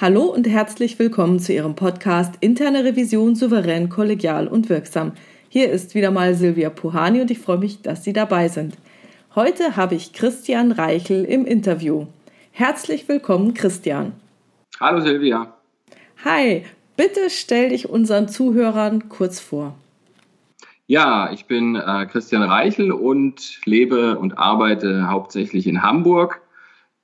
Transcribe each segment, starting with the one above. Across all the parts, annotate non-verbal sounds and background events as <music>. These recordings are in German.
Hallo und herzlich willkommen zu Ihrem Podcast Interne Revision souverän, kollegial und wirksam. Hier ist wieder mal Silvia Puhani und ich freue mich, dass Sie dabei sind. Heute habe ich Christian Reichel im Interview. Herzlich willkommen, Christian. Hallo Silvia. Hi, bitte stell dich unseren Zuhörern kurz vor. Ja, ich bin äh, Christian Reichel und lebe und arbeite hauptsächlich in Hamburg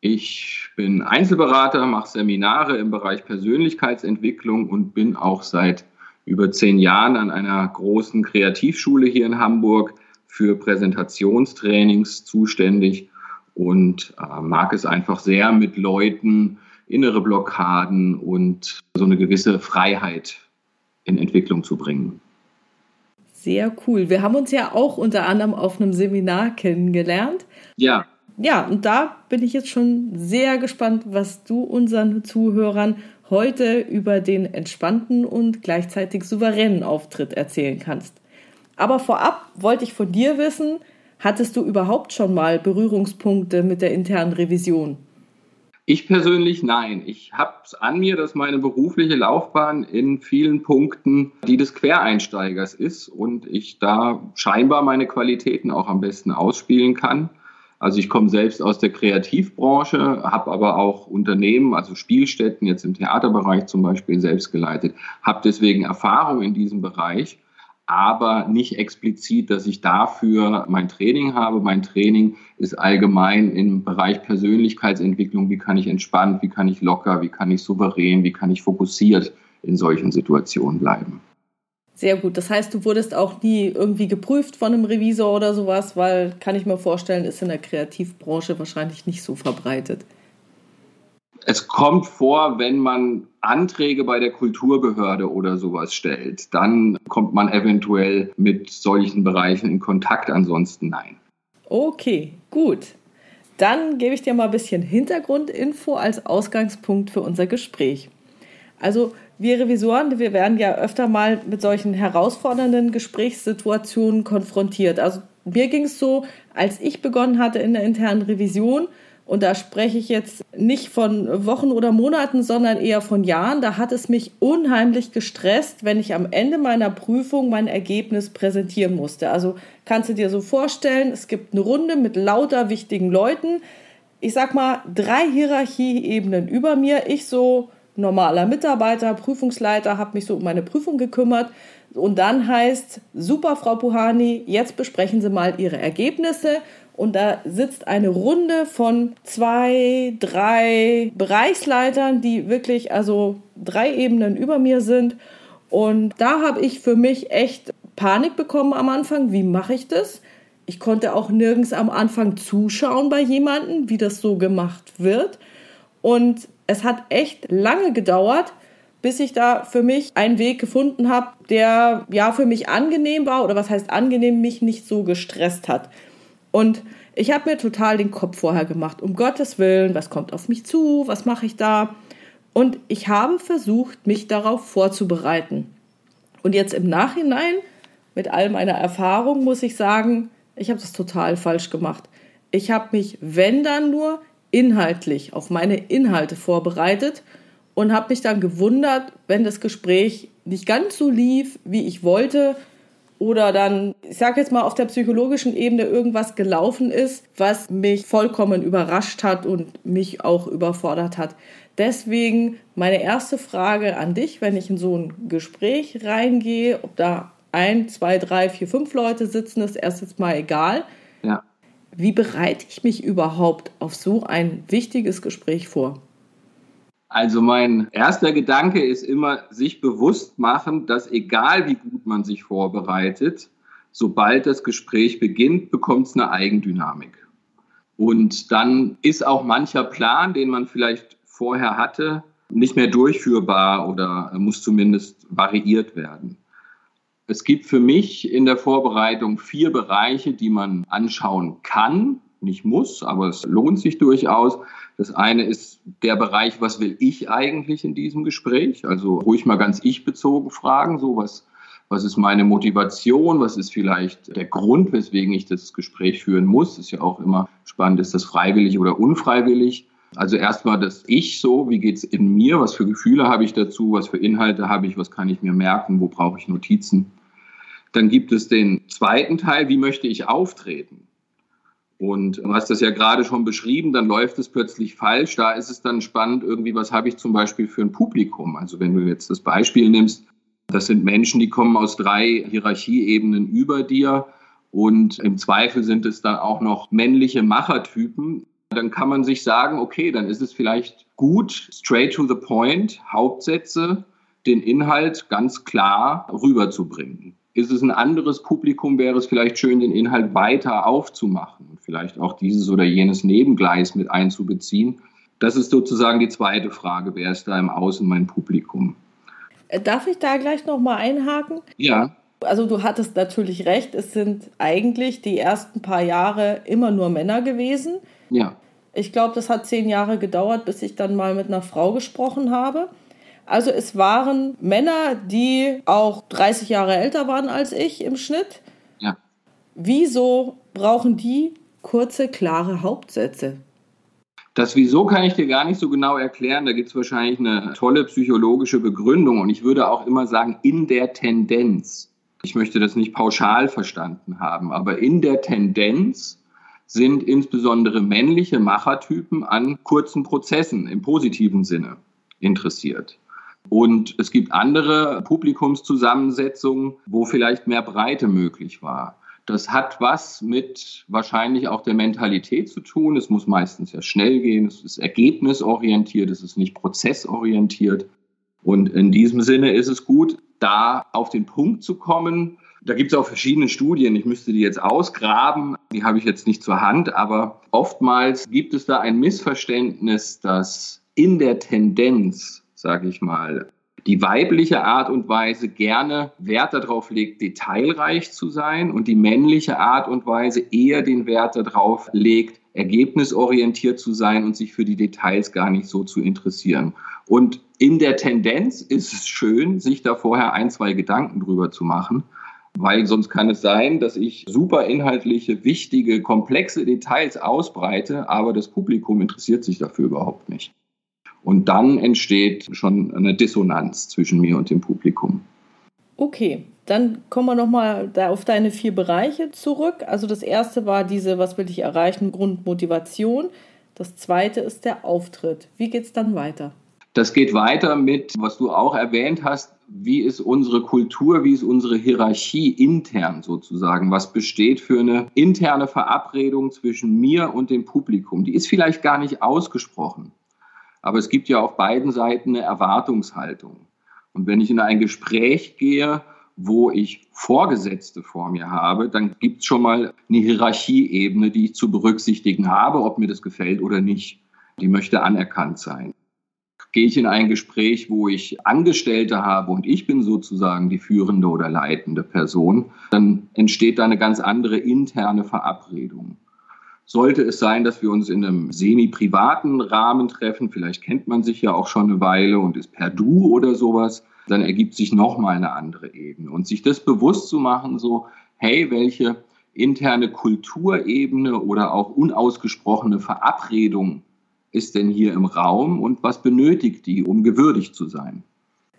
ich bin Einzelberater, mache Seminare im Bereich Persönlichkeitsentwicklung und bin auch seit über zehn Jahren an einer großen Kreativschule hier in Hamburg für Präsentationstrainings zuständig und äh, mag es einfach sehr, mit Leuten innere Blockaden und so eine gewisse Freiheit in Entwicklung zu bringen. Sehr cool. Wir haben uns ja auch unter anderem auf einem Seminar kennengelernt. Ja ja, und da bin ich jetzt schon sehr gespannt, was du unseren Zuhörern heute über den entspannten und gleichzeitig souveränen Auftritt erzählen kannst. Aber vorab wollte ich von dir wissen, hattest du überhaupt schon mal Berührungspunkte mit der internen Revision? Ich persönlich nein. Ich habe es an mir, dass meine berufliche Laufbahn in vielen Punkten die des Quereinsteigers ist und ich da scheinbar meine Qualitäten auch am besten ausspielen kann. Also ich komme selbst aus der Kreativbranche, habe aber auch Unternehmen, also Spielstätten jetzt im Theaterbereich zum Beispiel selbst geleitet, habe deswegen Erfahrung in diesem Bereich, aber nicht explizit, dass ich dafür mein Training habe. Mein Training ist allgemein im Bereich Persönlichkeitsentwicklung. Wie kann ich entspannt, wie kann ich locker, wie kann ich souverän, wie kann ich fokussiert in solchen Situationen bleiben. Sehr gut. Das heißt, du wurdest auch nie irgendwie geprüft von einem Revisor oder sowas, weil, kann ich mir vorstellen, ist in der Kreativbranche wahrscheinlich nicht so verbreitet. Es kommt vor, wenn man Anträge bei der Kulturbehörde oder sowas stellt, dann kommt man eventuell mit solchen Bereichen in Kontakt, ansonsten nein. Okay, gut. Dann gebe ich dir mal ein bisschen Hintergrundinfo als Ausgangspunkt für unser Gespräch. Also wir Revisoren, wir werden ja öfter mal mit solchen herausfordernden Gesprächssituationen konfrontiert. Also mir ging es so, als ich begonnen hatte in der internen Revision, und da spreche ich jetzt nicht von Wochen oder Monaten, sondern eher von Jahren, da hat es mich unheimlich gestresst, wenn ich am Ende meiner Prüfung mein Ergebnis präsentieren musste. Also kannst du dir so vorstellen, es gibt eine Runde mit lauter wichtigen Leuten. Ich sag mal, drei Hierarchieebenen über mir. Ich so normaler Mitarbeiter, Prüfungsleiter, habe mich so um meine Prüfung gekümmert. Und dann heißt, super, Frau Puhani, jetzt besprechen Sie mal Ihre Ergebnisse. Und da sitzt eine Runde von zwei, drei Bereichsleitern, die wirklich also drei Ebenen über mir sind. Und da habe ich für mich echt Panik bekommen am Anfang. Wie mache ich das? Ich konnte auch nirgends am Anfang zuschauen bei jemandem, wie das so gemacht wird. Und es hat echt lange gedauert, bis ich da für mich einen Weg gefunden habe, der ja für mich angenehm war oder was heißt angenehm, mich nicht so gestresst hat. Und ich habe mir total den Kopf vorher gemacht, um Gottes Willen, was kommt auf mich zu, was mache ich da? Und ich habe versucht, mich darauf vorzubereiten. Und jetzt im Nachhinein, mit all meiner Erfahrung, muss ich sagen, ich habe das total falsch gemacht. Ich habe mich, wenn dann nur, inhaltlich auf meine Inhalte vorbereitet und habe mich dann gewundert, wenn das Gespräch nicht ganz so lief, wie ich wollte oder dann, ich sage jetzt mal, auf der psychologischen Ebene irgendwas gelaufen ist, was mich vollkommen überrascht hat und mich auch überfordert hat. Deswegen meine erste Frage an dich, wenn ich in so ein Gespräch reingehe, ob da ein, zwei, drei, vier, fünf Leute sitzen, ist erst jetzt mal egal. Wie bereite ich mich überhaupt auf so ein wichtiges Gespräch vor? Also mein erster Gedanke ist immer, sich bewusst machen, dass egal wie gut man sich vorbereitet, sobald das Gespräch beginnt, bekommt es eine Eigendynamik. Und dann ist auch mancher Plan, den man vielleicht vorher hatte, nicht mehr durchführbar oder muss zumindest variiert werden. Es gibt für mich in der Vorbereitung vier Bereiche, die man anschauen kann, nicht muss, aber es lohnt sich durchaus. Das eine ist der Bereich, was will ich eigentlich in diesem Gespräch? Also ruhig mal ganz ich-bezogen fragen, so was, was ist meine Motivation, was ist vielleicht der Grund, weswegen ich das Gespräch führen muss. Ist ja auch immer spannend, ist das freiwillig oder unfreiwillig. Also erstmal das Ich so, wie geht es in mir, was für Gefühle habe ich dazu, was für Inhalte habe ich, was kann ich mir merken, wo brauche ich Notizen. Dann gibt es den zweiten Teil, wie möchte ich auftreten. Und du hast das ja gerade schon beschrieben, dann läuft es plötzlich falsch. Da ist es dann spannend, irgendwie, was habe ich zum Beispiel für ein Publikum? Also wenn du jetzt das Beispiel nimmst, das sind Menschen, die kommen aus drei Hierarchieebenen über dir und im Zweifel sind es dann auch noch männliche Machertypen. Dann kann man sich sagen, okay, dann ist es vielleicht gut, straight to the point, Hauptsätze, den Inhalt ganz klar rüberzubringen. Ist es ein anderes Publikum, wäre es vielleicht schön, den Inhalt weiter aufzumachen und vielleicht auch dieses oder jenes Nebengleis mit einzubeziehen. Das ist sozusagen die zweite Frage, wer ist da im Außen mein Publikum? Äh, darf ich da gleich nochmal einhaken? Ja. Also du hattest natürlich recht, es sind eigentlich die ersten paar Jahre immer nur Männer gewesen. Ja. Ich glaube, das hat zehn Jahre gedauert, bis ich dann mal mit einer Frau gesprochen habe. Also es waren Männer, die auch 30 Jahre älter waren als ich im Schnitt. Ja. Wieso brauchen die kurze, klare Hauptsätze? Das Wieso kann ich dir gar nicht so genau erklären. Da gibt es wahrscheinlich eine tolle psychologische Begründung. Und ich würde auch immer sagen, in der Tendenz. Ich möchte das nicht pauschal verstanden haben, aber in der Tendenz sind insbesondere männliche Machertypen an kurzen Prozessen im positiven Sinne interessiert. Und es gibt andere Publikumszusammensetzungen, wo vielleicht mehr Breite möglich war. Das hat was mit wahrscheinlich auch der Mentalität zu tun. Es muss meistens ja schnell gehen. Es ist ergebnisorientiert. Es ist nicht prozessorientiert. Und in diesem Sinne ist es gut, da auf den Punkt zu kommen. Da gibt es auch verschiedene Studien. Ich müsste die jetzt ausgraben. Die habe ich jetzt nicht zur Hand. Aber oftmals gibt es da ein Missverständnis, dass in der Tendenz sage ich mal, die weibliche Art und Weise gerne Wert darauf legt, detailreich zu sein und die männliche Art und Weise eher den Wert darauf legt, ergebnisorientiert zu sein und sich für die Details gar nicht so zu interessieren. Und in der Tendenz ist es schön, sich da vorher ein, zwei Gedanken drüber zu machen, weil sonst kann es sein, dass ich super inhaltliche, wichtige, komplexe Details ausbreite, aber das Publikum interessiert sich dafür überhaupt nicht. Und dann entsteht schon eine Dissonanz zwischen mir und dem Publikum. Okay, dann kommen wir nochmal auf deine vier Bereiche zurück. Also das erste war diese, was will ich erreichen, Grundmotivation. Das zweite ist der Auftritt. Wie geht es dann weiter? Das geht weiter mit, was du auch erwähnt hast, wie ist unsere Kultur, wie ist unsere Hierarchie intern sozusagen? Was besteht für eine interne Verabredung zwischen mir und dem Publikum? Die ist vielleicht gar nicht ausgesprochen. Aber es gibt ja auf beiden Seiten eine Erwartungshaltung. Und wenn ich in ein Gespräch gehe, wo ich Vorgesetzte vor mir habe, dann gibt es schon mal eine Hierarchieebene, die ich zu berücksichtigen habe, ob mir das gefällt oder nicht. Die möchte anerkannt sein. Gehe ich in ein Gespräch, wo ich Angestellte habe und ich bin sozusagen die führende oder leitende Person, dann entsteht da eine ganz andere interne Verabredung. Sollte es sein, dass wir uns in einem semi-privaten Rahmen treffen, vielleicht kennt man sich ja auch schon eine Weile und ist per Du oder sowas, dann ergibt sich nochmal eine andere Ebene. Und sich das bewusst zu machen, so, hey, welche interne Kulturebene oder auch unausgesprochene Verabredung ist denn hier im Raum und was benötigt die, um gewürdigt zu sein?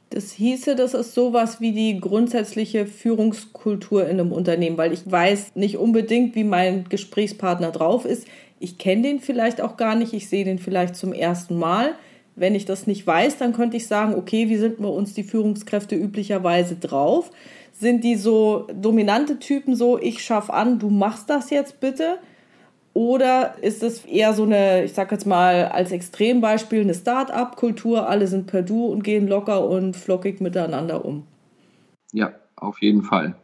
Das hieße, das ist sowas wie die grundsätzliche Führungskultur in einem Unternehmen, weil ich weiß nicht unbedingt, wie mein Gesprächspartner drauf ist. Ich kenne den vielleicht auch gar nicht, ich sehe den vielleicht zum ersten Mal. Wenn ich das nicht weiß, dann könnte ich sagen, okay, wie sind bei uns die Führungskräfte üblicherweise drauf? Sind die so dominante Typen so, ich schaff an, du machst das jetzt bitte? Oder ist es eher so eine, ich sag jetzt mal als Extrembeispiel, eine Start-up-Kultur, alle sind per Du und gehen locker und flockig miteinander um? Ja, auf jeden Fall.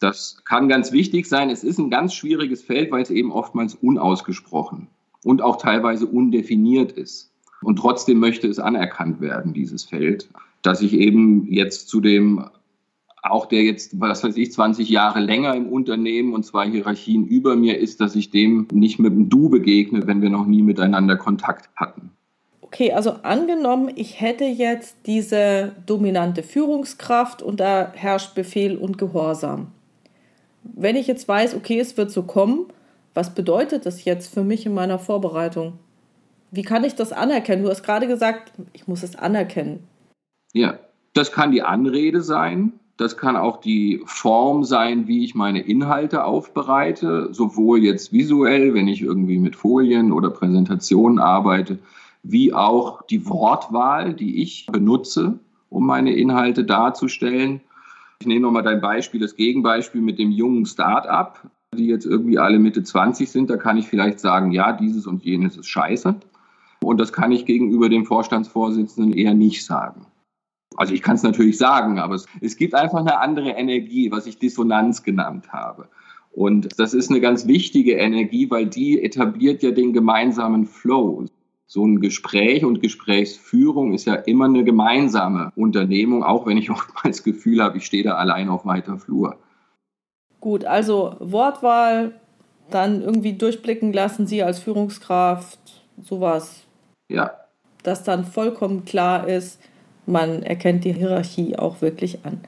Das kann ganz wichtig sein. Es ist ein ganz schwieriges Feld, weil es eben oftmals unausgesprochen und auch teilweise undefiniert ist. Und trotzdem möchte es anerkannt werden, dieses Feld, dass ich eben jetzt zu dem auch der jetzt, was weiß ich, 20 Jahre länger im Unternehmen und zwei Hierarchien über mir ist, dass ich dem nicht mit dem Du begegne, wenn wir noch nie miteinander Kontakt hatten. Okay, also angenommen, ich hätte jetzt diese dominante Führungskraft und da herrscht Befehl und Gehorsam. Wenn ich jetzt weiß, okay, es wird so kommen, was bedeutet das jetzt für mich in meiner Vorbereitung? Wie kann ich das anerkennen? Du hast gerade gesagt, ich muss es anerkennen. Ja, das kann die Anrede sein. Das kann auch die Form sein, wie ich meine Inhalte aufbereite, sowohl jetzt visuell, wenn ich irgendwie mit Folien oder Präsentationen arbeite, wie auch die Wortwahl, die ich benutze, um meine Inhalte darzustellen. Ich nehme nochmal dein Beispiel, das Gegenbeispiel mit dem jungen Start-up, die jetzt irgendwie alle Mitte 20 sind. Da kann ich vielleicht sagen, ja, dieses und jenes ist scheiße. Und das kann ich gegenüber dem Vorstandsvorsitzenden eher nicht sagen. Also ich kann es natürlich sagen, aber es, es gibt einfach eine andere Energie, was ich Dissonanz genannt habe. Und das ist eine ganz wichtige Energie, weil die etabliert ja den gemeinsamen Flow. So ein Gespräch und Gesprächsführung ist ja immer eine gemeinsame Unternehmung, auch wenn ich <laughs> oftmals das Gefühl habe, ich stehe da allein auf weiter Flur. Gut, also Wortwahl, dann irgendwie durchblicken lassen, Sie als Führungskraft, sowas. Ja. Dass dann vollkommen klar ist, man erkennt die Hierarchie auch wirklich an.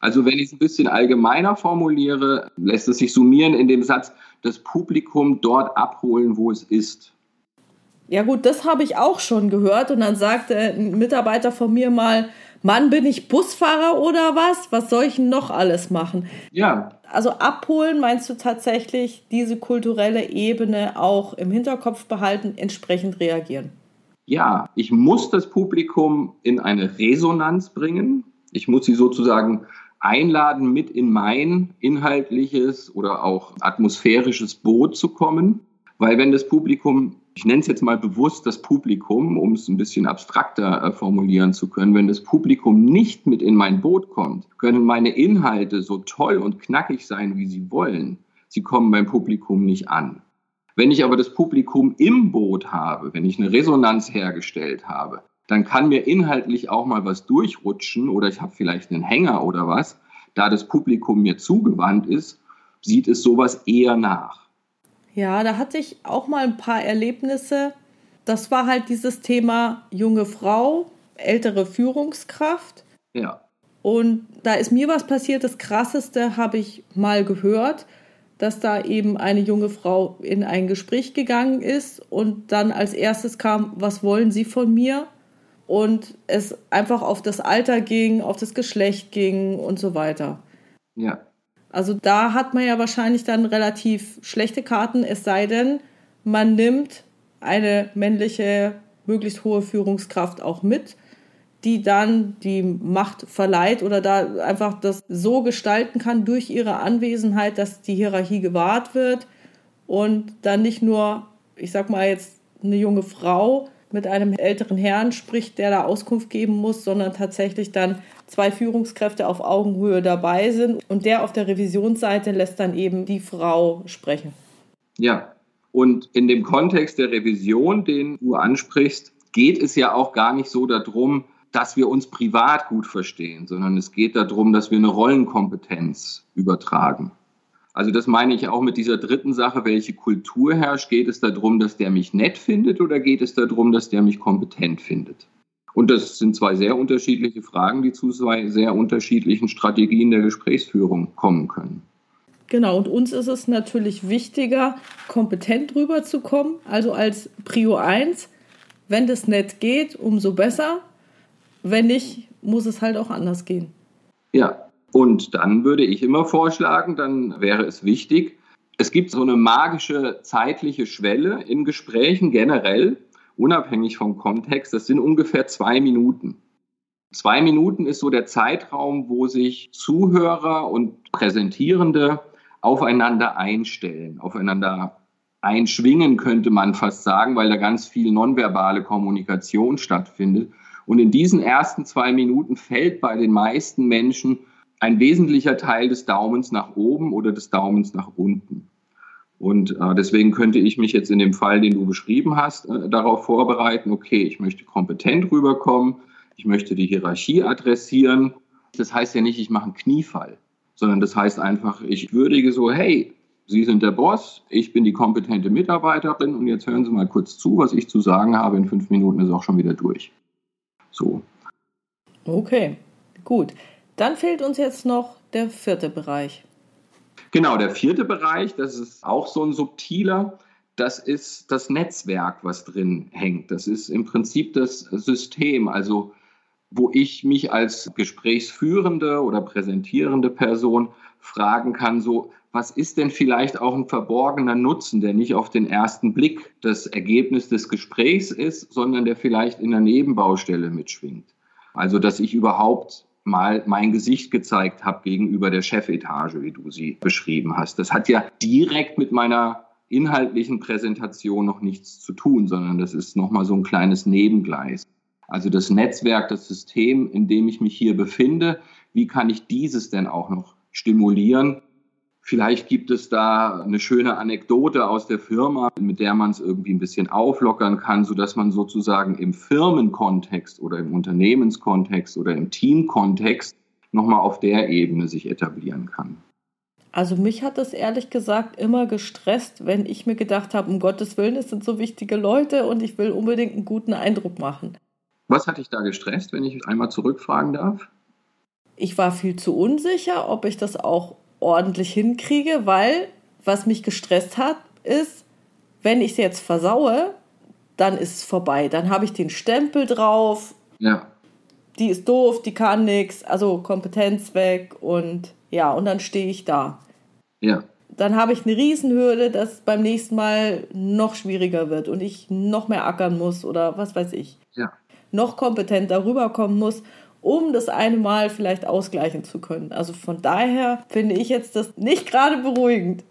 Also wenn ich es ein bisschen allgemeiner formuliere, lässt es sich summieren in dem Satz, das Publikum dort abholen, wo es ist. Ja gut, das habe ich auch schon gehört und dann sagte ein Mitarbeiter von mir mal, Mann, bin ich Busfahrer oder was? Was soll ich denn noch alles machen? Ja. Also abholen meinst du tatsächlich diese kulturelle Ebene auch im Hinterkopf behalten, entsprechend reagieren? Ja, ich muss das Publikum in eine Resonanz bringen. Ich muss sie sozusagen einladen, mit in mein inhaltliches oder auch atmosphärisches Boot zu kommen. Weil wenn das Publikum, ich nenne es jetzt mal bewusst das Publikum, um es ein bisschen abstrakter äh, formulieren zu können, wenn das Publikum nicht mit in mein Boot kommt, können meine Inhalte so toll und knackig sein, wie sie wollen. Sie kommen beim Publikum nicht an. Wenn ich aber das Publikum im Boot habe, wenn ich eine Resonanz hergestellt habe, dann kann mir inhaltlich auch mal was durchrutschen oder ich habe vielleicht einen Hänger oder was. Da das Publikum mir zugewandt ist, sieht es sowas eher nach. Ja, da hatte ich auch mal ein paar Erlebnisse. Das war halt dieses Thema junge Frau, ältere Führungskraft. Ja. Und da ist mir was passiert. Das Krasseste habe ich mal gehört dass da eben eine junge Frau in ein Gespräch gegangen ist und dann als erstes kam, was wollen Sie von mir? Und es einfach auf das Alter ging, auf das Geschlecht ging und so weiter. Ja. Also da hat man ja wahrscheinlich dann relativ schlechte Karten, es sei denn, man nimmt eine männliche, möglichst hohe Führungskraft auch mit die dann die Macht verleiht oder da einfach das so gestalten kann durch ihre Anwesenheit, dass die Hierarchie gewahrt wird und dann nicht nur, ich sag mal jetzt, eine junge Frau mit einem älteren Herrn spricht, der da Auskunft geben muss, sondern tatsächlich dann zwei Führungskräfte auf Augenhöhe dabei sind und der auf der Revisionsseite lässt dann eben die Frau sprechen. Ja, und in dem Kontext der Revision, den du ansprichst, geht es ja auch gar nicht so darum, dass wir uns privat gut verstehen, sondern es geht darum, dass wir eine Rollenkompetenz übertragen. Also das meine ich auch mit dieser dritten Sache, welche Kultur herrscht. Geht es darum, dass der mich nett findet oder geht es darum, dass der mich kompetent findet? Und das sind zwei sehr unterschiedliche Fragen, die zu zwei sehr unterschiedlichen Strategien der Gesprächsführung kommen können. Genau, und uns ist es natürlich wichtiger, kompetent rüberzukommen, also als Prio 1. Wenn das nett geht, umso besser. Wenn nicht, muss es halt auch anders gehen. Ja, und dann würde ich immer vorschlagen, dann wäre es wichtig, es gibt so eine magische zeitliche Schwelle in Gesprächen generell, unabhängig vom Kontext. Das sind ungefähr zwei Minuten. Zwei Minuten ist so der Zeitraum, wo sich Zuhörer und Präsentierende aufeinander einstellen, aufeinander einschwingen, könnte man fast sagen, weil da ganz viel nonverbale Kommunikation stattfindet. Und in diesen ersten zwei Minuten fällt bei den meisten Menschen ein wesentlicher Teil des Daumens nach oben oder des Daumens nach unten. Und äh, deswegen könnte ich mich jetzt in dem Fall, den du beschrieben hast, äh, darauf vorbereiten, okay, ich möchte kompetent rüberkommen, ich möchte die Hierarchie adressieren. Das heißt ja nicht, ich mache einen Kniefall, sondern das heißt einfach, ich würdige so, hey, Sie sind der Boss, ich bin die kompetente Mitarbeiterin und jetzt hören Sie mal kurz zu, was ich zu sagen habe. In fünf Minuten ist auch schon wieder durch. So. Okay, gut. Dann fehlt uns jetzt noch der vierte Bereich. Genau, der vierte Bereich, das ist auch so ein subtiler. das ist das Netzwerk, was drin hängt. Das ist im Prinzip das System, also wo ich mich als gesprächsführende oder präsentierende Person fragen kann, so, was ist denn vielleicht auch ein verborgener Nutzen, der nicht auf den ersten Blick das Ergebnis des Gesprächs ist, sondern der vielleicht in der Nebenbaustelle mitschwingt. Also, dass ich überhaupt mal mein Gesicht gezeigt habe gegenüber der Chefetage, wie du sie beschrieben hast. Das hat ja direkt mit meiner inhaltlichen Präsentation noch nichts zu tun, sondern das ist nochmal so ein kleines Nebengleis. Also das Netzwerk, das System, in dem ich mich hier befinde, wie kann ich dieses denn auch noch stimulieren? Vielleicht gibt es da eine schöne Anekdote aus der Firma, mit der man es irgendwie ein bisschen auflockern kann, sodass man sozusagen im Firmenkontext oder im Unternehmenskontext oder im Teamkontext nochmal auf der Ebene sich etablieren kann. Also mich hat das ehrlich gesagt immer gestresst, wenn ich mir gedacht habe, um Gottes Willen, es sind so wichtige Leute und ich will unbedingt einen guten Eindruck machen. Was hat dich da gestresst, wenn ich einmal zurückfragen darf? Ich war viel zu unsicher, ob ich das auch ordentlich hinkriege, weil was mich gestresst hat, ist, wenn ich es jetzt versaue, dann ist es vorbei. Dann habe ich den Stempel drauf. Ja. Die ist doof, die kann nichts, also Kompetenz weg und ja, und dann stehe ich da. Ja. Dann habe ich eine Riesenhürde, dass beim nächsten Mal noch schwieriger wird und ich noch mehr ackern muss oder was weiß ich. Ja. Noch kompetenter rüberkommen muss um das eine Mal vielleicht ausgleichen zu können. Also von daher finde ich jetzt das nicht gerade beruhigend.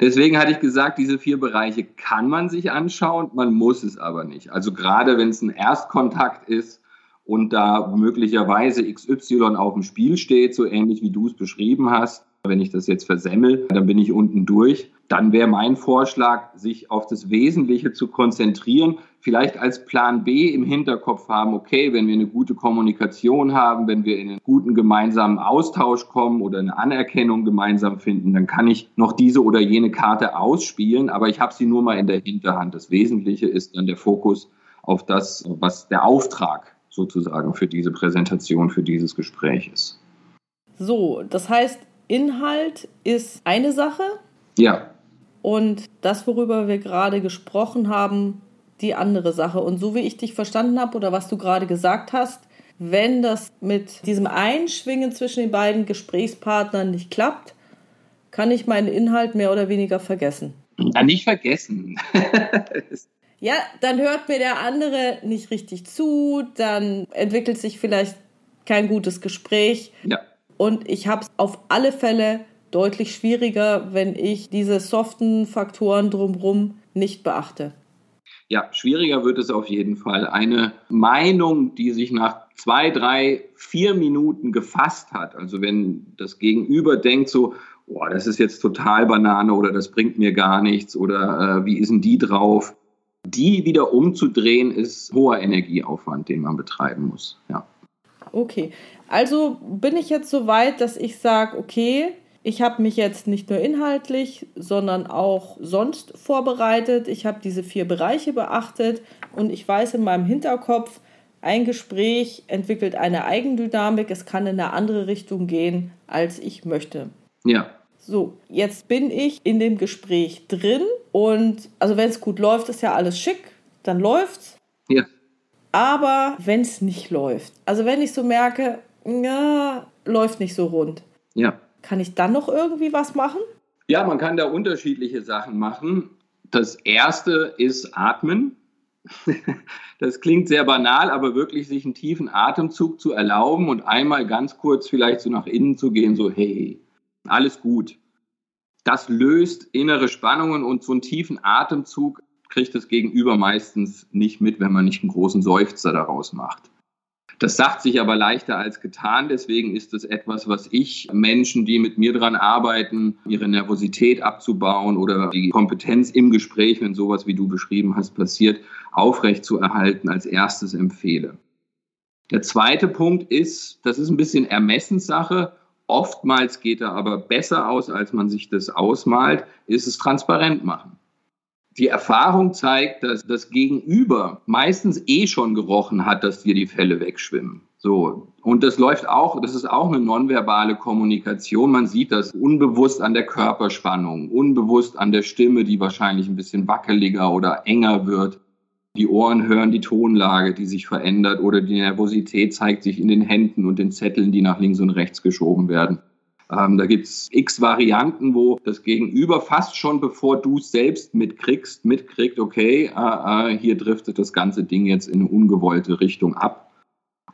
Deswegen hatte ich gesagt, diese vier Bereiche kann man sich anschauen, man muss es aber nicht. Also gerade wenn es ein Erstkontakt ist und da möglicherweise XY auf dem Spiel steht, so ähnlich wie du es beschrieben hast, wenn ich das jetzt versemmel, dann bin ich unten durch. Dann wäre mein Vorschlag, sich auf das Wesentliche zu konzentrieren, vielleicht als Plan B im Hinterkopf haben, okay, wenn wir eine gute Kommunikation haben, wenn wir in einen guten gemeinsamen Austausch kommen oder eine Anerkennung gemeinsam finden, dann kann ich noch diese oder jene Karte ausspielen, aber ich habe sie nur mal in der Hinterhand. Das Wesentliche ist dann der Fokus auf das, was der Auftrag sozusagen für diese Präsentation, für dieses Gespräch ist. So, das heißt, Inhalt ist eine Sache. Ja. Und das, worüber wir gerade gesprochen haben, die andere Sache. Und so wie ich dich verstanden habe oder was du gerade gesagt hast, wenn das mit diesem Einschwingen zwischen den beiden Gesprächspartnern nicht klappt, kann ich meinen Inhalt mehr oder weniger vergessen. Ja, nicht vergessen. <laughs> ja, dann hört mir der andere nicht richtig zu, dann entwickelt sich vielleicht kein gutes Gespräch. Ja. Und ich habe es auf alle Fälle deutlich schwieriger, wenn ich diese soften Faktoren drumherum nicht beachte. Ja, schwieriger wird es auf jeden Fall. Eine Meinung, die sich nach zwei, drei, vier Minuten gefasst hat, also wenn das Gegenüber denkt so, boah, das ist jetzt total Banane oder das bringt mir gar nichts oder äh, wie ist denn die drauf? Die wieder umzudrehen, ist hoher Energieaufwand, den man betreiben muss. Ja. Okay, also bin ich jetzt so weit, dass ich sage, okay, ich habe mich jetzt nicht nur inhaltlich, sondern auch sonst vorbereitet. Ich habe diese vier Bereiche beachtet und ich weiß in meinem Hinterkopf, ein Gespräch entwickelt eine Eigendynamik, es kann in eine andere Richtung gehen, als ich möchte. Ja. So, jetzt bin ich in dem Gespräch drin und also wenn es gut läuft, ist ja alles schick, dann läuft's. Ja. Aber wenn es nicht läuft, also wenn ich so merke, ja, läuft nicht so rund. Ja. Kann ich dann noch irgendwie was machen? Ja, man kann da unterschiedliche Sachen machen. Das erste ist Atmen. <laughs> Das klingt sehr banal, aber wirklich sich einen tiefen Atemzug zu erlauben und einmal ganz kurz vielleicht so nach innen zu gehen, so hey, alles gut. Das löst innere Spannungen und so einen tiefen Atemzug kriegt das Gegenüber meistens nicht mit, wenn man nicht einen großen Seufzer daraus macht. Das sagt sich aber leichter als getan. Deswegen ist es etwas, was ich Menschen, die mit mir dran arbeiten, ihre Nervosität abzubauen oder die Kompetenz im Gespräch, wenn sowas wie du beschrieben hast, passiert, aufrecht zu erhalten, als erstes empfehle. Der zweite Punkt ist, das ist ein bisschen Ermessenssache. Oftmals geht er aber besser aus, als man sich das ausmalt, ist es transparent machen. Die Erfahrung zeigt, dass das Gegenüber meistens eh schon gerochen hat, dass dir die Fälle wegschwimmen. So. Und das läuft auch, das ist auch eine nonverbale Kommunikation. Man sieht das unbewusst an der Körperspannung, unbewusst an der Stimme, die wahrscheinlich ein bisschen wackeliger oder enger wird. Die Ohren hören die Tonlage, die sich verändert oder die Nervosität zeigt sich in den Händen und den Zetteln, die nach links und rechts geschoben werden. Ähm, da gibt's x Varianten, wo das Gegenüber fast schon, bevor du es selbst mitkriegst, mitkriegt, okay, äh, äh, hier driftet das ganze Ding jetzt in eine ungewollte Richtung ab.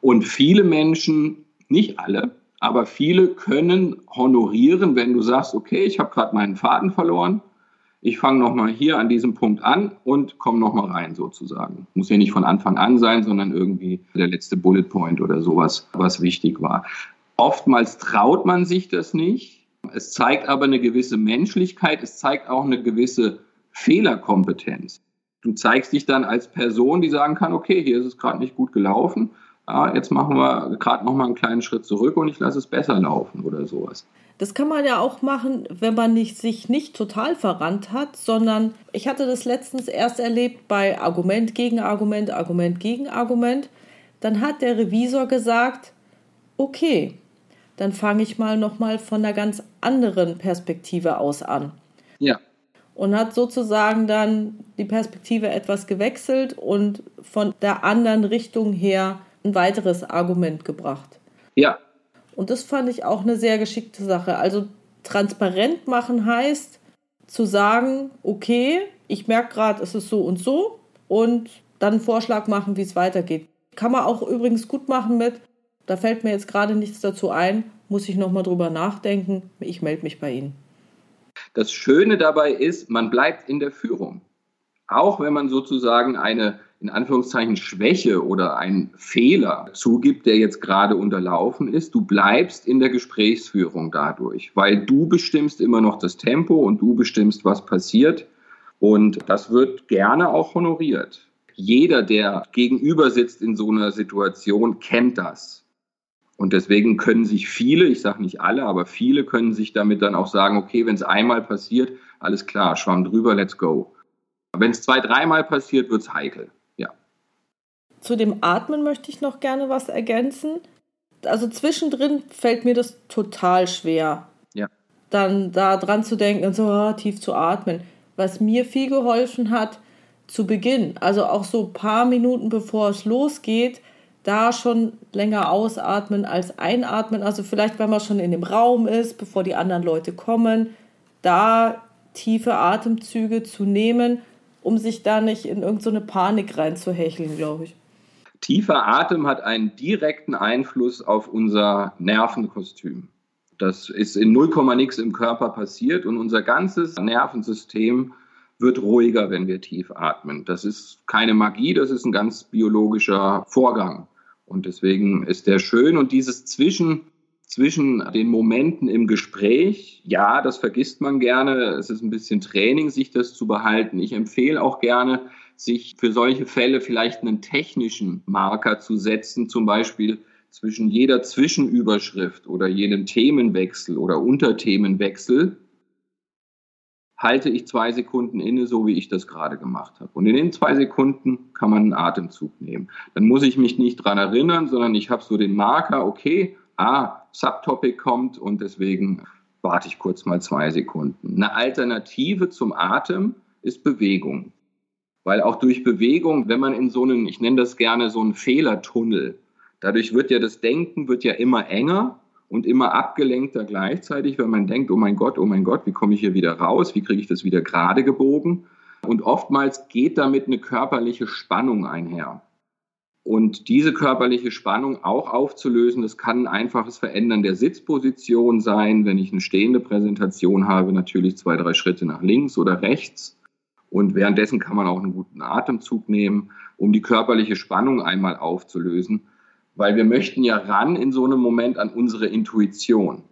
Und viele Menschen, nicht alle, aber viele können honorieren, wenn du sagst, okay, ich habe gerade meinen Faden verloren, ich fange nochmal hier an diesem Punkt an und komme nochmal rein sozusagen. Muss ja nicht von Anfang an sein, sondern irgendwie der letzte Bullet Point oder sowas, was wichtig war. Oftmals traut man sich das nicht. Es zeigt aber eine gewisse Menschlichkeit, es zeigt auch eine gewisse Fehlerkompetenz. Du zeigst dich dann als Person, die sagen kann, okay, hier ist es gerade nicht gut gelaufen ah, jetzt machen wir gerade noch mal einen kleinen Schritt zurück und ich lasse es besser laufen oder sowas. Das kann man ja auch machen, wenn man nicht, sich nicht total verrannt hat, sondern ich hatte das letztens erst erlebt bei Argument gegen Argument, Argument gegen Argument. Dann hat der Revisor gesagt, okay, dann fange ich mal noch mal von einer ganz anderen Perspektive aus an. Ja. Und hat sozusagen dann die Perspektive etwas gewechselt und von der anderen Richtung her ein weiteres Argument gebracht. Ja. Und das fand ich auch eine sehr geschickte Sache. Also transparent machen heißt zu sagen, okay, ich merke gerade, es ist so und so und dann einen Vorschlag machen, wie es weitergeht. Kann man auch übrigens gut machen mit, da fällt mir jetzt gerade nichts dazu ein, muss ich nochmal drüber nachdenken, ich melde mich bei Ihnen. Das Schöne dabei ist, man bleibt in der Führung. Auch wenn man sozusagen eine in Anführungszeichen Schwäche oder ein Fehler zugibt, der jetzt gerade unterlaufen ist, du bleibst in der Gesprächsführung dadurch, weil du bestimmst immer noch das Tempo und du bestimmst, was passiert. Und das wird gerne auch honoriert. Jeder, der gegenüber sitzt in so einer Situation, kennt das. Und deswegen können sich viele, ich sage nicht alle, aber viele können sich damit dann auch sagen, okay, wenn es einmal passiert, alles klar, schwamm drüber, let's go. Wenn es zwei, dreimal passiert, wird es heikel. Zu dem Atmen möchte ich noch gerne was ergänzen. Also zwischendrin fällt mir das total schwer. Ja. Dann da dran zu denken und so oh, tief zu atmen. Was mir viel geholfen hat, zu Beginn, also auch so ein paar Minuten bevor es losgeht, da schon länger ausatmen als einatmen. Also vielleicht, wenn man schon in dem Raum ist, bevor die anderen Leute kommen, da tiefe Atemzüge zu nehmen, um sich da nicht in irgendeine so Panik reinzuhecheln, glaube ich. Tiefer Atem hat einen direkten Einfluss auf unser Nervenkostüm. Das ist in 0, nix im Körper passiert und unser ganzes Nervensystem wird ruhiger, wenn wir tief atmen. Das ist keine Magie, das ist ein ganz biologischer Vorgang. Und deswegen ist der schön. Und dieses Zwischen, zwischen den Momenten im Gespräch, ja, das vergisst man gerne. Es ist ein bisschen Training, sich das zu behalten. Ich empfehle auch gerne, sich für solche Fälle vielleicht einen technischen Marker zu setzen, zum Beispiel zwischen jeder Zwischenüberschrift oder jedem Themenwechsel oder Unterthemenwechsel halte ich zwei Sekunden inne, so wie ich das gerade gemacht habe. Und in den zwei Sekunden kann man einen Atemzug nehmen. Dann muss ich mich nicht dran erinnern, sondern ich habe so den Marker, okay, ah, Subtopic kommt und deswegen warte ich kurz mal zwei Sekunden. Eine Alternative zum Atem ist Bewegung. Weil auch durch Bewegung, wenn man in so einen, ich nenne das gerne so einen Fehlertunnel, dadurch wird ja das Denken wird ja immer enger und immer abgelenkter gleichzeitig, wenn man denkt, oh mein Gott, oh mein Gott, wie komme ich hier wieder raus, wie kriege ich das wieder gerade gebogen? Und oftmals geht damit eine körperliche Spannung einher. Und diese körperliche Spannung auch aufzulösen, das kann ein einfaches Verändern der Sitzposition sein. Wenn ich eine stehende Präsentation habe, natürlich zwei, drei Schritte nach links oder rechts. Und währenddessen kann man auch einen guten Atemzug nehmen, um die körperliche Spannung einmal aufzulösen, weil wir möchten ja ran in so einem Moment an unsere Intuition.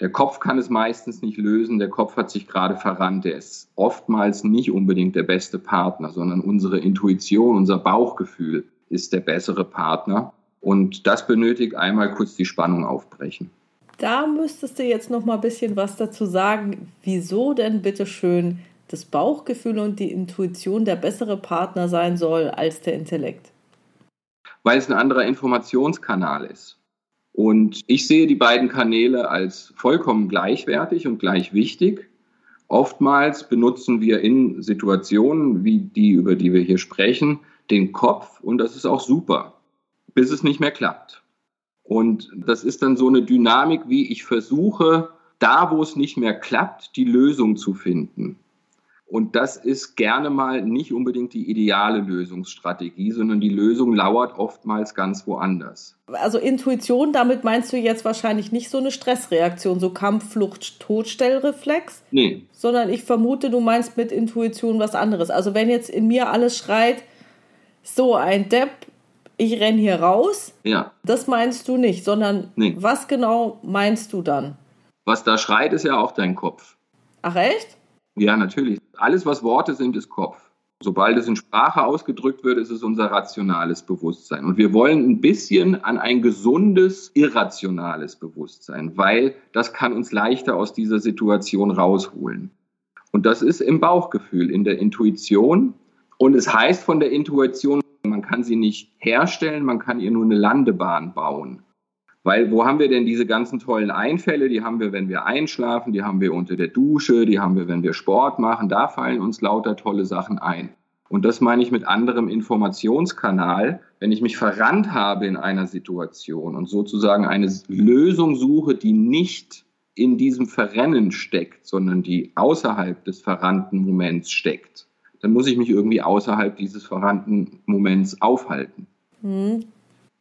Der Kopf kann es meistens nicht lösen, der Kopf hat sich gerade verrannt, der ist oftmals nicht unbedingt der beste Partner, sondern unsere Intuition, unser Bauchgefühl ist der bessere Partner. Und das benötigt einmal kurz die Spannung aufbrechen. Da müsstest du jetzt noch mal ein bisschen was dazu sagen. Wieso denn bitte schön das Bauchgefühl und die Intuition der bessere Partner sein soll als der Intellekt? Weil es ein anderer Informationskanal ist. Und ich sehe die beiden Kanäle als vollkommen gleichwertig und gleich wichtig. Oftmals benutzen wir in Situationen wie die, über die wir hier sprechen, den Kopf und das ist auch super, bis es nicht mehr klappt. Und das ist dann so eine Dynamik, wie ich versuche, da wo es nicht mehr klappt, die Lösung zu finden. Und das ist gerne mal nicht unbedingt die ideale Lösungsstrategie, sondern die Lösung lauert oftmals ganz woanders. Also Intuition, damit meinst du jetzt wahrscheinlich nicht so eine Stressreaktion, so Kampf, Flucht, Todstellreflex? Nee. Sondern ich vermute, du meinst mit Intuition was anderes. Also wenn jetzt in mir alles schreit, so ein Depp, ich renn hier raus. Ja. Das meinst du nicht, sondern nee. was genau meinst du dann? Was da schreit, ist ja auch dein Kopf. Ach echt? Ja, natürlich. Alles, was Worte sind, ist Kopf. Sobald es in Sprache ausgedrückt wird, ist es unser rationales Bewusstsein. Und wir wollen ein bisschen an ein gesundes, irrationales Bewusstsein, weil das kann uns leichter aus dieser Situation rausholen. Und das ist im Bauchgefühl, in der Intuition. Und es heißt von der Intuition, man kann sie nicht herstellen, man kann ihr nur eine Landebahn bauen. Weil wo haben wir denn diese ganzen tollen Einfälle? Die haben wir, wenn wir einschlafen, die haben wir unter der Dusche, die haben wir, wenn wir Sport machen. Da fallen uns lauter tolle Sachen ein. Und das meine ich mit anderem Informationskanal. Wenn ich mich verrannt habe in einer Situation und sozusagen eine Lösung suche, die nicht in diesem Verrennen steckt, sondern die außerhalb des verrannten Moments steckt, dann muss ich mich irgendwie außerhalb dieses verrannten Moments aufhalten.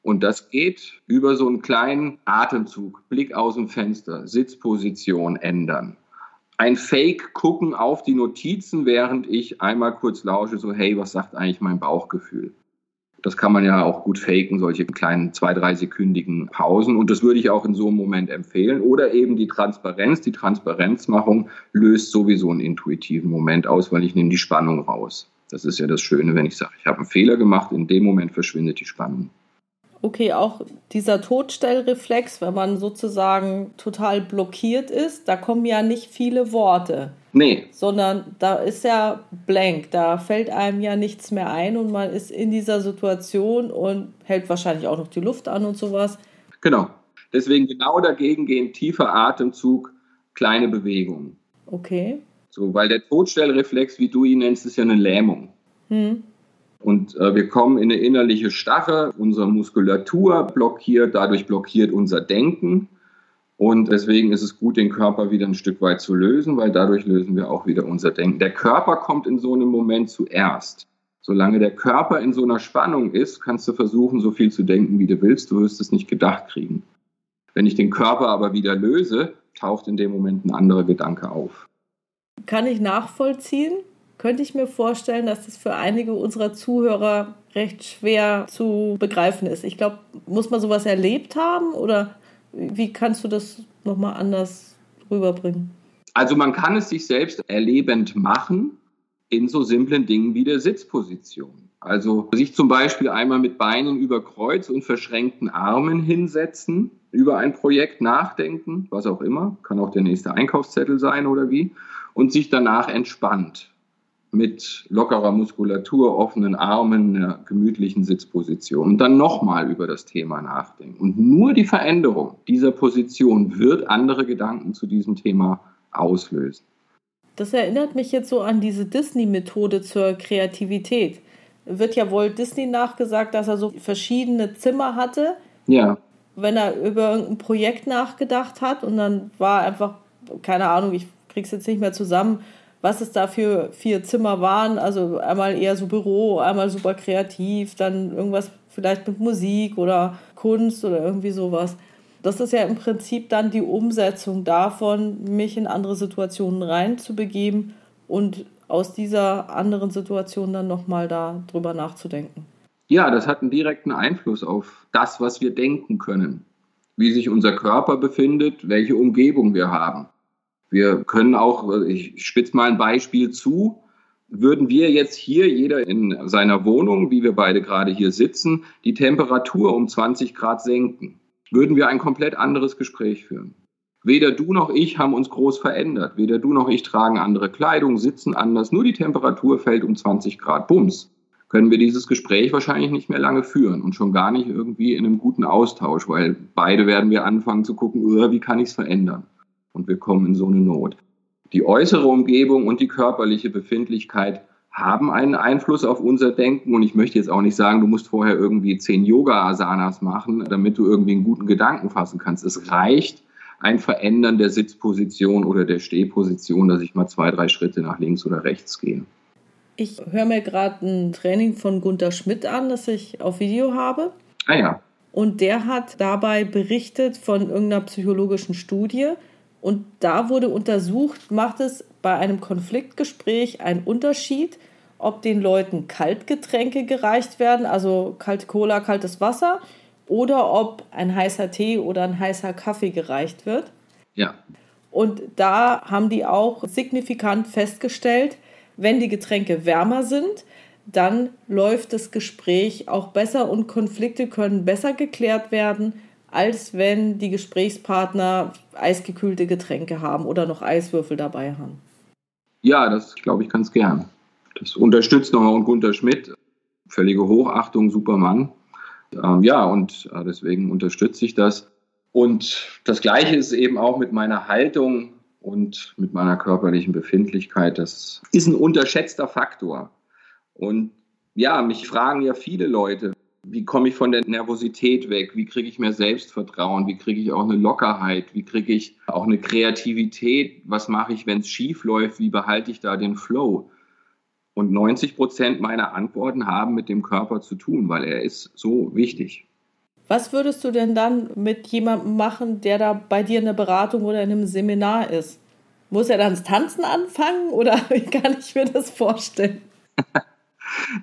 Und das geht über so einen kleinen Atemzug, Blick aus dem Fenster, Sitzposition ändern. Ein Fake gucken auf die Notizen, während ich einmal kurz lausche, so hey, was sagt eigentlich mein Bauchgefühl? Das kann man ja auch gut faken, solche kleinen zwei, drei sekündigen Pausen. Und das würde ich auch in so einem Moment empfehlen. Oder eben die Transparenz. Die Transparenzmachung löst sowieso einen intuitiven Moment aus, weil ich nehme die Spannung raus. Das ist ja das Schöne, wenn ich sage, ich habe einen Fehler gemacht, in dem Moment verschwindet die Spannung okay, auch dieser Todstellreflex, wenn man sozusagen total blockiert ist, da kommen ja nicht viele Worte. Nee. Sondern da ist ja blank, da fällt einem ja nichts mehr ein und man ist in dieser Situation und hält wahrscheinlich auch noch die Luft an und sowas. Genau. Deswegen genau dagegen gehen tiefer Atemzug, kleine Bewegungen. Okay. So, weil der Todstellreflex, wie du ihn nennst, ist ja eine Lähmung. Hm. Und äh, wir kommen in eine innerliche Starre, unsere Muskulatur blockiert, dadurch blockiert unser Denken. Und deswegen ist es gut, den Körper wieder ein Stück weit zu lösen, weil dadurch lösen wir auch wieder unser Denken. Der Körper kommt in so einem Moment zuerst. Solange der Körper in so einer Spannung ist, kannst du versuchen, so viel zu denken, wie du willst. Du wirst es nicht gedacht kriegen. Wenn ich den Körper aber wieder löse, taucht in dem Moment ein anderer Gedanke auf. Kann ich nachvollziehen? Könnte ich mir vorstellen, dass das für einige unserer Zuhörer recht schwer zu begreifen ist. Ich glaube, muss man sowas erlebt haben oder wie kannst du das nochmal anders rüberbringen? Also man kann es sich selbst erlebend machen in so simplen Dingen wie der Sitzposition. Also sich zum Beispiel einmal mit Beinen über Kreuz und verschränkten Armen hinsetzen, über ein Projekt nachdenken, was auch immer, kann auch der nächste Einkaufszettel sein oder wie, und sich danach entspannt mit lockerer Muskulatur, offenen Armen, einer gemütlichen Sitzposition und dann nochmal über das Thema nachdenken. Und nur die Veränderung dieser Position wird andere Gedanken zu diesem Thema auslösen. Das erinnert mich jetzt so an diese Disney-Methode zur Kreativität. Wird ja Walt Disney nachgesagt, dass er so verschiedene Zimmer hatte. Ja. Wenn er über irgendein Projekt nachgedacht hat und dann war einfach, keine Ahnung, ich krieg's jetzt nicht mehr zusammen, was es da für vier Zimmer waren. Also einmal eher so Büro, einmal super kreativ, dann irgendwas vielleicht mit Musik oder Kunst oder irgendwie sowas. Das ist ja im Prinzip dann die Umsetzung davon, mich in andere Situationen reinzubegeben und aus dieser anderen Situation dann nochmal da drüber nachzudenken. Ja, das hat einen direkten Einfluss auf das, was wir denken können. Wie sich unser Körper befindet, welche Umgebung wir haben. Wir können auch, ich spitze mal ein Beispiel zu, würden wir jetzt hier, jeder in seiner Wohnung, wie wir beide gerade hier sitzen, die Temperatur um 20 Grad senken, würden wir ein komplett anderes Gespräch führen. Weder du noch ich haben uns groß verändert. Weder du noch ich tragen andere Kleidung, sitzen anders. Nur die Temperatur fällt um 20 Grad. Bums. können wir dieses Gespräch wahrscheinlich nicht mehr lange führen und schon gar nicht irgendwie in einem guten Austausch, weil beide werden wir anfangen zu gucken, wie kann ich es verändern? Und wir kommen in so eine Not. Die äußere Umgebung und die körperliche Befindlichkeit haben einen Einfluss auf unser Denken. Und ich möchte jetzt auch nicht sagen, du musst vorher irgendwie zehn Yoga-Asanas machen, damit du irgendwie einen guten Gedanken fassen kannst. Es reicht ein Verändern der Sitzposition oder der Stehposition, dass ich mal zwei, drei Schritte nach links oder rechts gehe. Ich höre mir gerade ein Training von Gunther Schmidt an, das ich auf Video habe. Ah ja. Und der hat dabei berichtet von irgendeiner psychologischen Studie. Und da wurde untersucht, macht es bei einem Konfliktgespräch einen Unterschied, ob den Leuten Kaltgetränke gereicht werden, also kalte Cola, kaltes Wasser, oder ob ein heißer Tee oder ein heißer Kaffee gereicht wird. Ja. Und da haben die auch signifikant festgestellt, wenn die Getränke wärmer sind, dann läuft das Gespräch auch besser und Konflikte können besser geklärt werden, als wenn die Gesprächspartner eisgekühlte Getränke haben oder noch Eiswürfel dabei haben. Ja, das glaube ich ganz gern. Das unterstützt nochmal und Gunter Schmidt. Völlige Hochachtung, super Mann. Ähm, ja, und äh, deswegen unterstütze ich das. Und das Gleiche ist eben auch mit meiner Haltung und mit meiner körperlichen Befindlichkeit. Das ist ein unterschätzter Faktor. Und ja, mich fragen ja viele Leute, wie komme ich von der Nervosität weg? Wie kriege ich mehr Selbstvertrauen? Wie kriege ich auch eine Lockerheit? Wie kriege ich auch eine Kreativität? Was mache ich, wenn es schief läuft? Wie behalte ich da den Flow? Und 90 Prozent meiner Antworten haben mit dem Körper zu tun, weil er ist so wichtig. Was würdest du denn dann mit jemandem machen, der da bei dir in der Beratung oder in einem Seminar ist? Muss er dann das Tanzen anfangen oder <laughs> wie kann ich mir das vorstellen? <laughs>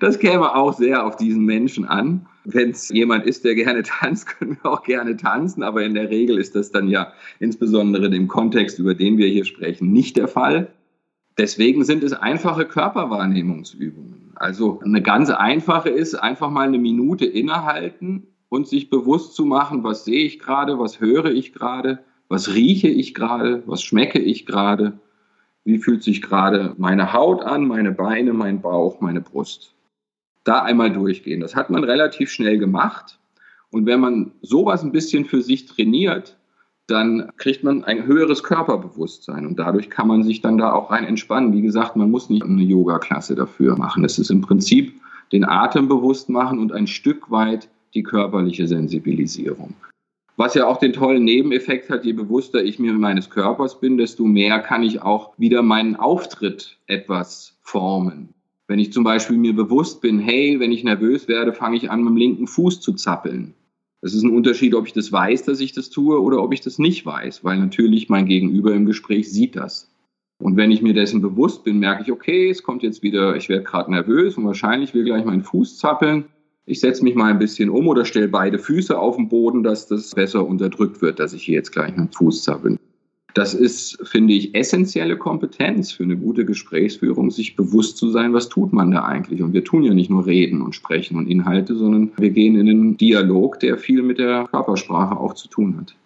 Das käme auch sehr auf diesen Menschen an. Wenn es jemand ist, der gerne <laughs> tanzt, können wir auch gerne tanzen, aber in der Regel ist das dann ja insbesondere im Kontext, über den wir hier sprechen, nicht der Fall. Deswegen sind es einfache Körperwahrnehmungsübungen. Also eine ganz einfache ist einfach mal eine Minute innehalten und sich bewusst zu machen, was sehe ich gerade, was höre ich gerade, was rieche ich gerade, was schmecke ich gerade, wie fühlt sich gerade meine Haut an, meine Beine, mein Bauch, meine Brust. Da einmal durchgehen. Das hat man relativ schnell gemacht. Und wenn man sowas ein bisschen für sich trainiert, dann kriegt man ein höheres Körperbewusstsein und dadurch kann man sich dann da auch rein entspannen. Wie gesagt, man muss nicht eine Yoga-Klasse dafür machen. Es ist im Prinzip den Atem bewusst machen und ein Stück weit die körperliche Sensibilisierung. Was ja auch den tollen Nebeneffekt hat, je bewusster ich mir meines Körpers bin, desto mehr kann ich auch wieder meinen Auftritt etwas formen. Wenn ich zum Beispiel mir bewusst bin, hey, wenn ich nervös werde, fange ich an, mit dem linken Fuß zu zappeln es ist ein Unterschied, ob ich das weiß, dass ich das tue oder ob ich das nicht weiß, weil natürlich mein Gegenüber im Gespräch sieht das. Und wenn ich mir dessen bewusst bin, merke ich, okay, es kommt jetzt wieder, ich werde gerade nervös und wahrscheinlich will gleich mein Fuß zappeln. Ich setze mich mal ein bisschen um oder stelle beide Füße auf den Boden, dass das besser unterdrückt wird, dass ich hier jetzt gleich meinen Fuß zappeln. Das ist, finde ich, essentielle Kompetenz für eine gute Gesprächsführung, sich bewusst zu sein, was tut man da eigentlich. Und wir tun ja nicht nur reden und sprechen und Inhalte, sondern wir gehen in einen Dialog, der viel mit der Körpersprache auch zu tun hat.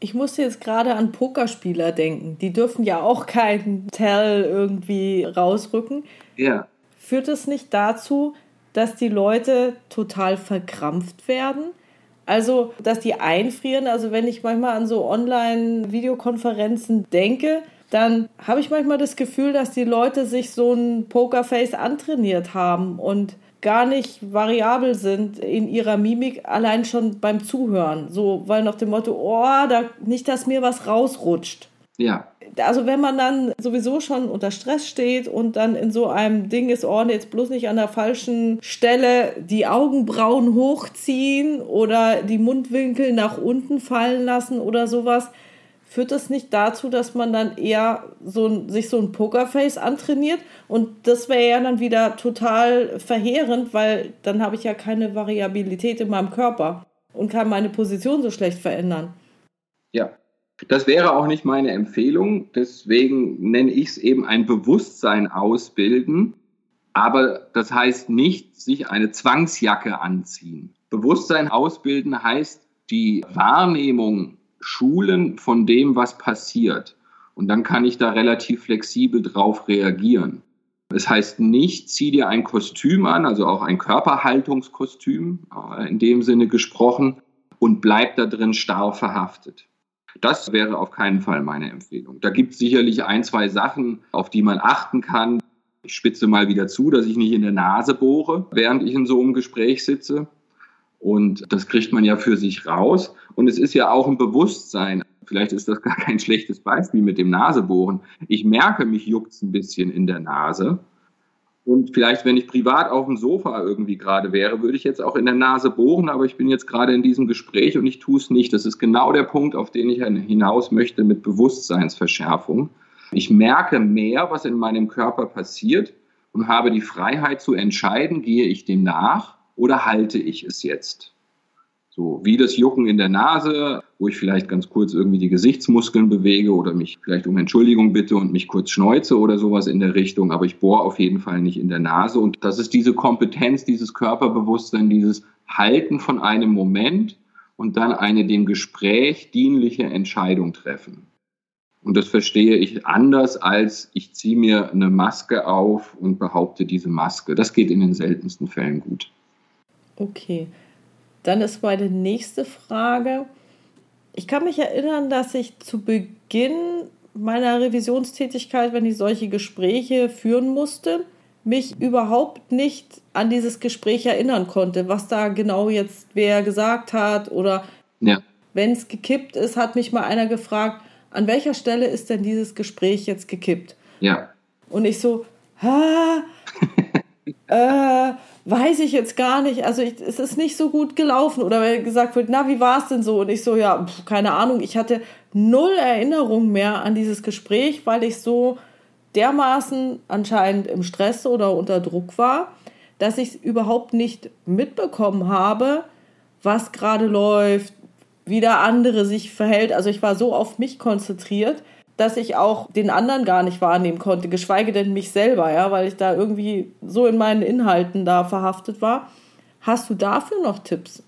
Ich musste jetzt gerade an Pokerspieler denken. Die dürfen ja auch keinen Tell irgendwie rausrücken. Ja. Führt es nicht dazu, dass die Leute total verkrampft werden? Also, dass die einfrieren. Also, wenn ich manchmal an so Online-Videokonferenzen denke, dann habe ich manchmal das Gefühl, dass die Leute sich so ein Pokerface antrainiert haben und gar nicht variabel sind in ihrer Mimik, allein schon beim Zuhören. So, weil nach dem Motto, oh, da, nicht, dass mir was rausrutscht. Ja. Also wenn man dann sowieso schon unter Stress steht und dann in so einem Ding ist, oh, jetzt bloß nicht an der falschen Stelle die Augenbrauen hochziehen oder die Mundwinkel nach unten fallen lassen oder sowas, führt das nicht dazu, dass man dann eher so sich so ein Pokerface antrainiert und das wäre ja dann wieder total verheerend, weil dann habe ich ja keine Variabilität in meinem Körper und kann meine Position so schlecht verändern. Ja, das wäre auch nicht meine Empfehlung. Deswegen nenne ich es eben ein Bewusstsein ausbilden. Aber das heißt nicht, sich eine Zwangsjacke anziehen. Bewusstsein ausbilden heißt die Wahrnehmung schulen von dem, was passiert. Und dann kann ich da relativ flexibel drauf reagieren. Es heißt nicht, zieh dir ein Kostüm an, also auch ein Körperhaltungskostüm, äh, in dem Sinne gesprochen, und bleib da drin starr verhaftet. Das wäre auf keinen Fall meine Empfehlung. Da gibt es sicherlich ein, zwei Sachen, auf die man achten kann. Ich spitze mal wieder zu, dass ich nicht in der Nase bohre, während ich in so einem Gespräch sitze. Und das kriegt man ja für sich raus. Und es ist ja auch ein Bewusstsein. Vielleicht ist das gar kein schlechtes Beispiel mit dem Nasebohren. Ich merke, mich juckt ein bisschen in der Nase. Und vielleicht, wenn ich privat auf dem Sofa irgendwie gerade wäre, würde ich jetzt auch in der Nase bohren, aber ich bin jetzt gerade in diesem Gespräch und ich tue es nicht. Das ist genau der Punkt, auf den ich hinaus möchte mit Bewusstseinsverschärfung. Ich merke mehr, was in meinem Körper passiert und habe die Freiheit zu entscheiden, gehe ich dem nach oder halte ich es jetzt. So wie das Jucken in der Nase, wo ich vielleicht ganz kurz irgendwie die Gesichtsmuskeln bewege oder mich vielleicht um Entschuldigung bitte und mich kurz schneuze oder sowas in der Richtung, aber ich bohre auf jeden Fall nicht in der Nase. Und das ist diese Kompetenz, dieses Körperbewusstsein, dieses Halten von einem Moment und dann eine dem Gespräch dienliche Entscheidung treffen. Und das verstehe ich anders als ich ziehe mir eine Maske auf und behaupte diese Maske. Das geht in den seltensten Fällen gut. Okay. Dann ist meine nächste Frage. Ich kann mich erinnern, dass ich zu Beginn meiner Revisionstätigkeit, wenn ich solche Gespräche führen musste, mich überhaupt nicht an dieses Gespräch erinnern konnte, was da genau jetzt wer gesagt hat oder ja. wenn es gekippt ist, hat mich mal einer gefragt, an welcher Stelle ist denn dieses Gespräch jetzt gekippt? Ja. Und ich so, ha, <laughs> äh, weiß ich jetzt gar nicht. Also ich, es ist nicht so gut gelaufen. Oder wenn gesagt wird, na, wie war es denn so? Und ich so, ja, pf, keine Ahnung. Ich hatte null Erinnerung mehr an dieses Gespräch, weil ich so dermaßen anscheinend im Stress oder unter Druck war, dass ich überhaupt nicht mitbekommen habe, was gerade läuft, wie der andere sich verhält. Also ich war so auf mich konzentriert, dass ich auch den anderen gar nicht wahrnehmen konnte, geschweige denn mich selber, ja, weil ich da irgendwie so in meinen Inhalten da verhaftet war. Hast du dafür noch Tipps?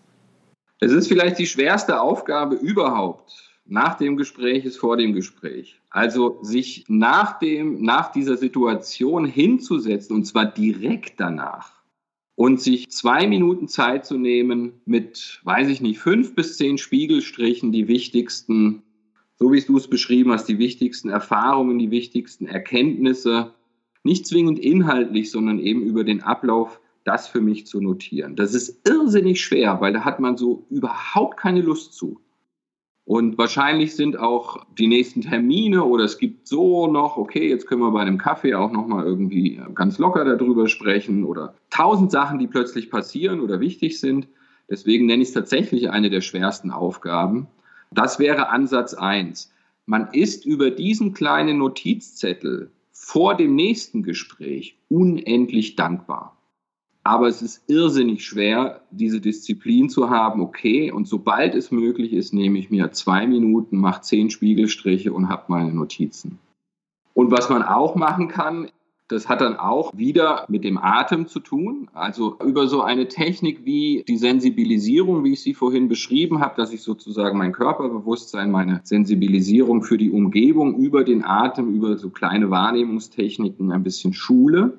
Es ist vielleicht die schwerste Aufgabe überhaupt. Nach dem Gespräch ist vor dem Gespräch. Also sich nach dem, nach dieser Situation hinzusetzen und zwar direkt danach und sich zwei Minuten Zeit zu nehmen mit, weiß ich nicht, fünf bis zehn Spiegelstrichen die wichtigsten so wie du es beschrieben hast, die wichtigsten Erfahrungen, die wichtigsten Erkenntnisse, nicht zwingend inhaltlich, sondern eben über den Ablauf, das für mich zu notieren. Das ist irrsinnig schwer, weil da hat man so überhaupt keine Lust zu. Und wahrscheinlich sind auch die nächsten Termine oder es gibt so noch, okay, jetzt können wir bei einem Kaffee auch nochmal irgendwie ganz locker darüber sprechen oder tausend Sachen, die plötzlich passieren oder wichtig sind. Deswegen nenne ich es tatsächlich eine der schwersten Aufgaben. Das wäre Ansatz eins. Man ist über diesen kleinen Notizzettel vor dem nächsten Gespräch unendlich dankbar. Aber es ist irrsinnig schwer, diese Disziplin zu haben, okay, und sobald es möglich ist, nehme ich mir zwei Minuten, mache zehn Spiegelstriche und habe meine Notizen. Und was man auch machen kann, das hat dann auch wieder mit dem Atem zu tun. Also über so eine Technik wie die Sensibilisierung, wie ich sie vorhin beschrieben habe, dass ich sozusagen mein Körperbewusstsein, meine Sensibilisierung für die Umgebung über den Atem, über so kleine Wahrnehmungstechniken ein bisschen schule,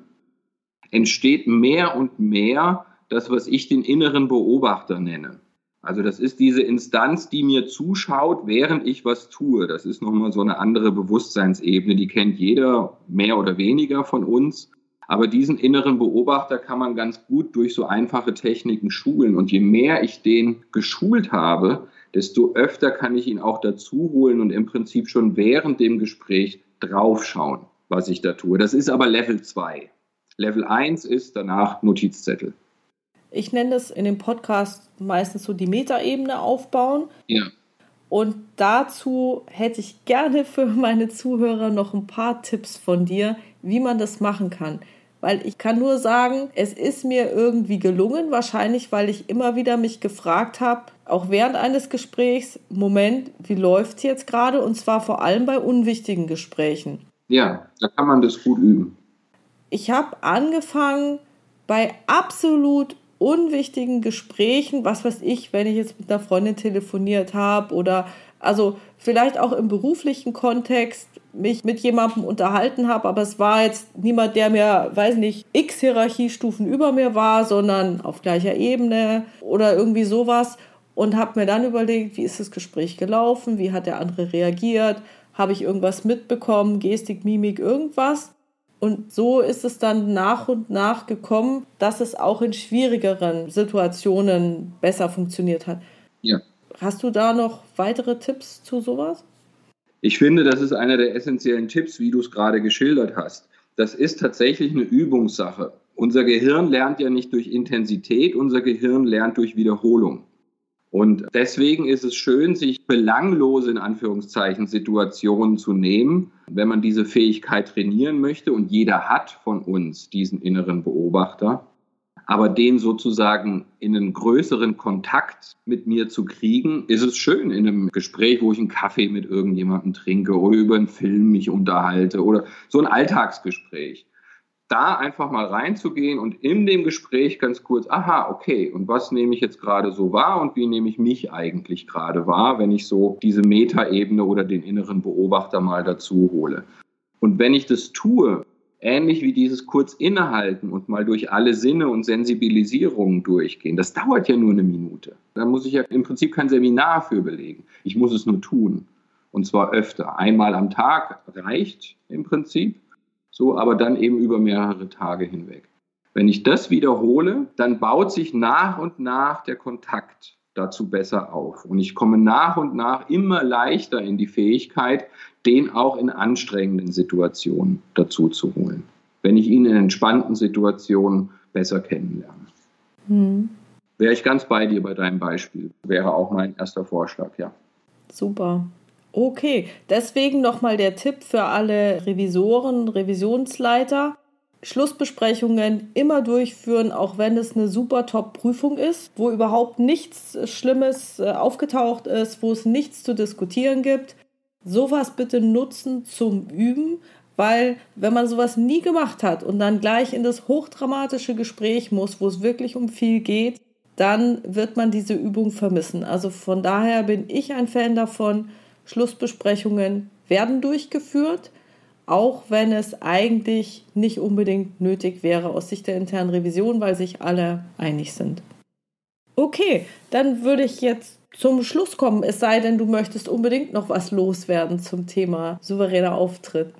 entsteht mehr und mehr das, was ich den inneren Beobachter nenne. Also das ist diese Instanz, die mir zuschaut, während ich was tue. Das ist nochmal so eine andere Bewusstseinsebene, die kennt jeder mehr oder weniger von uns. Aber diesen inneren Beobachter kann man ganz gut durch so einfache Techniken schulen. Und je mehr ich den geschult habe, desto öfter kann ich ihn auch dazu holen und im Prinzip schon während dem Gespräch draufschauen, was ich da tue. Das ist aber Level 2. Level 1 ist danach Notizzettel ich nenne das in dem Podcast meistens so die Metaebene aufbauen. Ja. Und dazu hätte ich gerne für meine Zuhörer noch ein paar Tipps von dir, wie man das machen kann. Weil ich kann nur sagen, es ist mir irgendwie gelungen, wahrscheinlich weil ich immer wieder mich gefragt habe, auch während eines Gesprächs, Moment, wie läuft es jetzt gerade? Und zwar vor allem bei unwichtigen Gesprächen. Ja, da kann man das gut üben. Ich habe angefangen, bei absolut unwichtigen Gesprächen, was weiß ich, wenn ich jetzt mit einer Freundin telefoniert habe oder also vielleicht auch im beruflichen Kontext, mich mit jemandem unterhalten habe, aber es war jetzt niemand, der mir, weiß nicht, x Hierarchiestufen über mir war, sondern auf gleicher Ebene oder irgendwie sowas und habe mir dann überlegt, wie ist das Gespräch gelaufen, wie hat der andere reagiert, habe ich irgendwas mitbekommen, Gestik, Mimik, irgendwas. Und so ist es dann nach und nach gekommen, dass es auch in schwierigeren Situationen besser funktioniert hat. Ja. Hast du da noch weitere Tipps zu sowas? Ich finde, das ist einer der essentiellen Tipps, wie du es gerade geschildert hast. Das ist tatsächlich eine Übungssache. Unser Gehirn lernt ja nicht durch Intensität, unser Gehirn lernt durch Wiederholung. Und deswegen ist es schön, sich belanglose, in Anführungszeichen, Situationen zu nehmen, wenn man diese Fähigkeit trainieren möchte. Und jeder hat von uns diesen inneren Beobachter. Aber den sozusagen in einen größeren Kontakt mit mir zu kriegen, ist es schön in einem Gespräch, wo ich einen Kaffee mit irgendjemandem trinke oder über einen Film mich unterhalte oder so ein Alltagsgespräch da einfach mal reinzugehen und in dem Gespräch ganz kurz, aha, okay, und was nehme ich jetzt gerade so wahr und wie nehme ich mich eigentlich gerade wahr, wenn ich so diese Metaebene oder den inneren Beobachter mal dazu hole. Und wenn ich das tue, ähnlich wie dieses kurz innehalten und mal durch alle Sinne und Sensibilisierungen durchgehen, das dauert ja nur eine Minute. Da muss ich ja im Prinzip kein Seminar für belegen. Ich muss es nur tun. Und zwar öfter. Einmal am Tag reicht im Prinzip so, aber dann eben über mehrere Tage hinweg. Wenn ich das wiederhole, dann baut sich nach und nach der Kontakt dazu besser auf. Und ich komme nach und nach immer leichter in die Fähigkeit, den auch in anstrengenden Situationen dazu zu holen. Wenn ich ihn in entspannten Situationen besser kennenlerne. Mhm. Wäre ich ganz bei dir bei deinem Beispiel. Wäre auch mein erster Vorschlag, ja. Super. Okay, deswegen nochmal der Tipp für alle Revisoren, Revisionsleiter. Schlussbesprechungen immer durchführen, auch wenn es eine super Top-Prüfung ist, wo überhaupt nichts Schlimmes äh, aufgetaucht ist, wo es nichts zu diskutieren gibt. Sowas bitte nutzen zum Üben, weil wenn man sowas nie gemacht hat und dann gleich in das hochdramatische Gespräch muss, wo es wirklich um viel geht, dann wird man diese Übung vermissen. Also von daher bin ich ein Fan davon, Schlussbesprechungen werden durchgeführt, auch wenn es eigentlich nicht unbedingt nötig wäre aus Sicht der internen Revision, weil sich alle einig sind. Okay, dann würde ich jetzt zum Schluss kommen, es sei denn, du möchtest unbedingt noch was loswerden zum Thema souveräner Auftritt.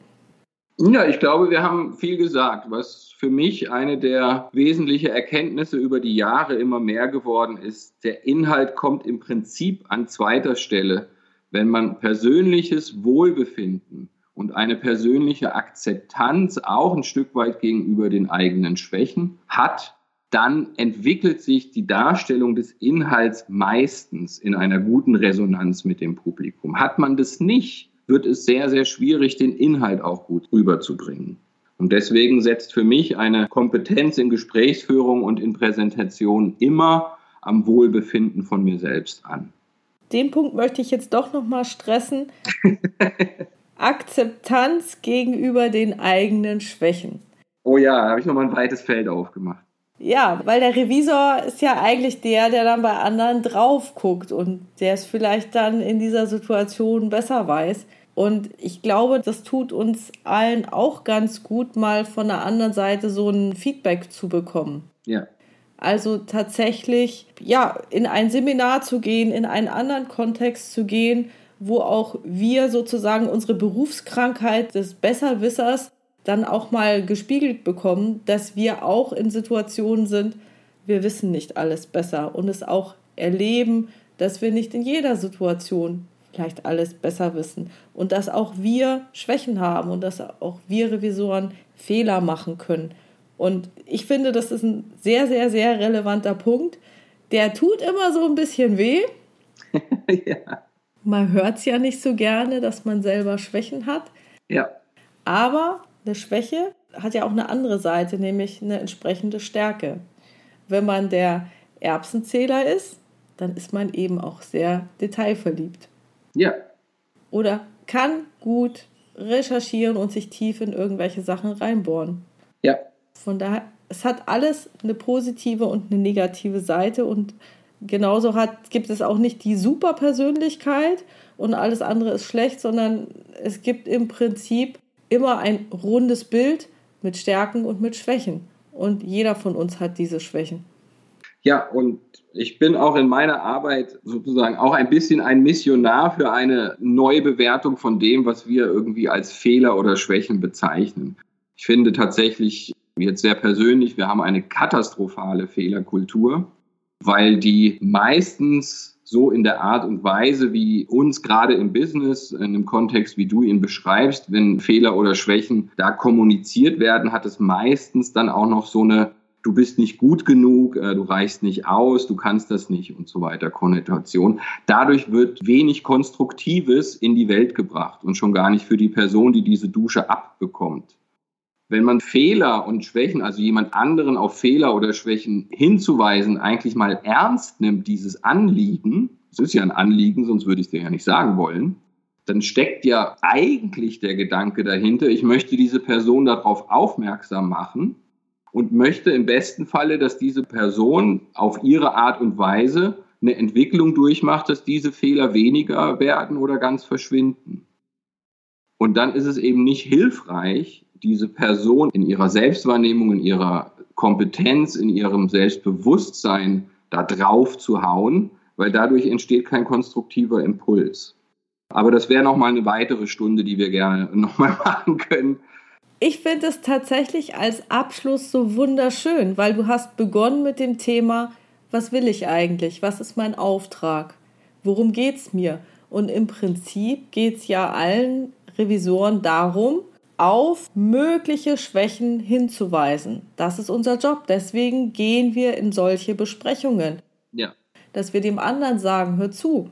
Ja, ich glaube, wir haben viel gesagt, was für mich eine der wesentlichen Erkenntnisse über die Jahre immer mehr geworden ist. Der Inhalt kommt im Prinzip an zweiter Stelle wenn man persönliches Wohlbefinden und eine persönliche Akzeptanz auch ein Stück weit gegenüber den eigenen Schwächen hat, dann entwickelt sich die Darstellung des Inhalts meistens in einer guten Resonanz mit dem Publikum. Hat man das nicht, wird es sehr, sehr schwierig, den Inhalt auch gut rüberzubringen. Und deswegen setzt für mich eine Kompetenz in Gesprächsführung und in Präsentation immer am Wohlbefinden von mir selbst an den Punkt möchte ich jetzt doch noch mal stressen. <laughs> Akzeptanz gegenüber den eigenen Schwächen. Oh ja, da habe ich noch mal ein weites Feld aufgemacht. Ja, weil der Revisor ist ja eigentlich der, der dann bei anderen drauf guckt und der es vielleicht dann in dieser Situation besser weiß. Und ich glaube, das tut uns allen auch ganz gut, mal von der anderen Seite so ein Feedback zu bekommen. Ja. Also tatsächlich, ja, in ein Seminar zu gehen, in einen anderen Kontext zu gehen, wo auch wir sozusagen unsere Berufskrankheit des Besserwissers dann auch mal gespiegelt bekommen, dass wir auch in Situationen sind, wir wissen nicht alles besser und es auch erleben, dass wir nicht in jeder Situation vielleicht alles besser wissen und dass auch wir Schwächen haben und dass auch wir Revisoren Fehler machen können. Und ich finde, das ist ein sehr, sehr, sehr relevanter Punkt. Der tut immer so ein bisschen weh. <laughs> ja. Man hört es ja nicht so gerne, dass man selber Schwächen hat. Ja. Aber eine Schwäche hat ja auch eine andere Seite, nämlich eine entsprechende Stärke. Wenn man der Erbsenzähler ist, dann ist man eben auch sehr detailverliebt. Ja. Oder kann gut recherchieren und sich tief in irgendwelche Sachen reinbohren. Ja. Von daher, es hat alles eine positive und eine negative Seite und Genauso hat, gibt es auch nicht die Superpersönlichkeit und alles andere ist schlecht, sondern es gibt im Prinzip immer ein rundes Bild mit Stärken und mit Schwächen. Und jeder von uns hat diese Schwächen. Ja, und ich bin auch in meiner Arbeit sozusagen auch ein bisschen ein Missionar für eine Neubewertung von dem, was wir irgendwie als Fehler oder Schwächen bezeichnen. Ich finde tatsächlich, jetzt sehr persönlich, wir haben eine katastrophale Fehlerkultur, weil die meistens so in der Art und Weise, wie uns gerade im Business, in dem Kontext, wie du ihn beschreibst, wenn Fehler oder Schwächen da kommuniziert werden, hat es meistens dann auch noch so eine du bist nicht gut genug, äh, du reichst nicht aus, du kannst das nicht und so weiter Konnotation. Dadurch wird wenig Konstruktives in die Welt gebracht und schon gar nicht für die Person, die diese Dusche abbekommt. Wenn man Fehler und Schwächen, also jemand anderen auf Fehler oder Schwächen hinzuweisen, eigentlich mal ernst nimmt, dieses Anliegen, es ist ja ein Anliegen, sonst würde ich es dir ja nicht sagen wollen, dann steckt ja eigentlich der Gedanke dahinter, ich möchte diese Person darauf aufmerksam machen, und möchte im besten Falle, dass diese Person auf ihre Art und Weise eine Entwicklung durchmacht, dass diese Fehler weniger werden oder ganz verschwinden. Und dann ist es eben nicht hilfreich, diese Person in ihrer Selbstwahrnehmung, in ihrer Kompetenz, in ihrem Selbstbewusstsein da drauf zu hauen, weil dadurch entsteht kein konstruktiver Impuls. Aber das wäre nochmal eine weitere Stunde, die wir gerne <laughs> nochmal machen können, ich finde es tatsächlich als Abschluss so wunderschön, weil du hast begonnen mit dem Thema, was will ich eigentlich? Was ist mein Auftrag? Worum geht es mir? Und im Prinzip geht es ja allen Revisoren darum, auf mögliche Schwächen hinzuweisen. Das ist unser Job. Deswegen gehen wir in solche Besprechungen. Ja. Dass wir dem anderen sagen, hör zu,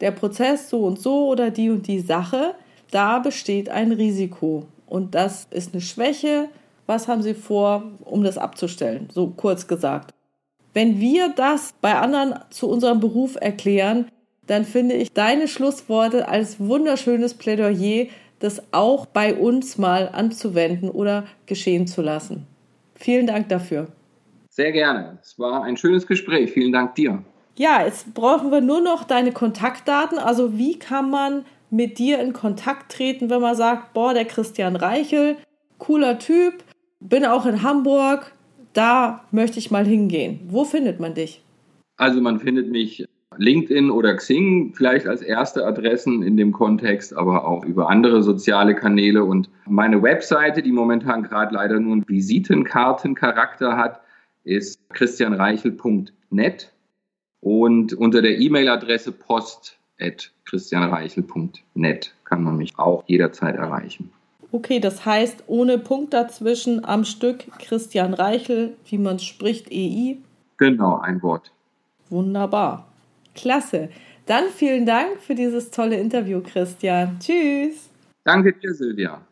der Prozess so und so oder die und die Sache, da besteht ein Risiko und das ist eine Schwäche. Was haben Sie vor, um das abzustellen? So kurz gesagt. Wenn wir das bei anderen zu unserem Beruf erklären, dann finde ich deine Schlussworte als wunderschönes Plädoyer, das auch bei uns mal anzuwenden oder geschehen zu lassen. Vielen Dank dafür. Sehr gerne. Es war ein schönes Gespräch. Vielen Dank dir. Ja, jetzt brauchen wir nur noch deine Kontaktdaten. Also wie kann man mit dir in Kontakt treten, wenn man sagt, boah, der Christian Reichel, cooler Typ, bin auch in Hamburg, da möchte ich mal hingehen. Wo findet man dich? Also man findet mich LinkedIn oder Xing vielleicht als erste Adressen in dem Kontext, aber auch über andere soziale Kanäle und meine Webseite, die momentan gerade leider nur einen Visitenkartencharakter hat, ist christianreichel.net und unter der E-Mail-Adresse post christianreichel.net kann man mich auch jederzeit erreichen. Okay, das heißt ohne Punkt dazwischen am Stück Christian Reichel, wie man spricht, EI. Genau, ein Wort. Wunderbar. Klasse. Dann vielen Dank für dieses tolle Interview, Christian. Tschüss. Danke dir, Silvia.